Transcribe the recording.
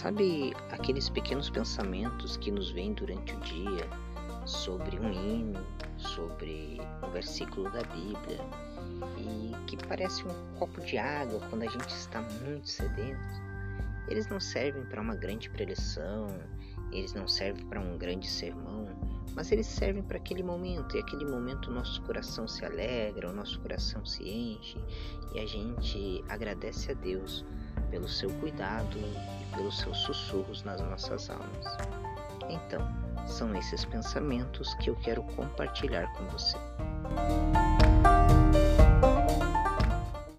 Sabe aqueles pequenos pensamentos que nos vêm durante o dia sobre um hino, sobre um versículo da Bíblia e que parece um copo de água quando a gente está muito sedento? Eles não servem para uma grande preleção, eles não servem para um grande sermão, mas eles servem para aquele momento, e aquele momento o nosso coração se alegra, o nosso coração se enche e a gente agradece a Deus pelo seu cuidado e pelos seus sussurros nas nossas almas. Então, são esses pensamentos que eu quero compartilhar com você.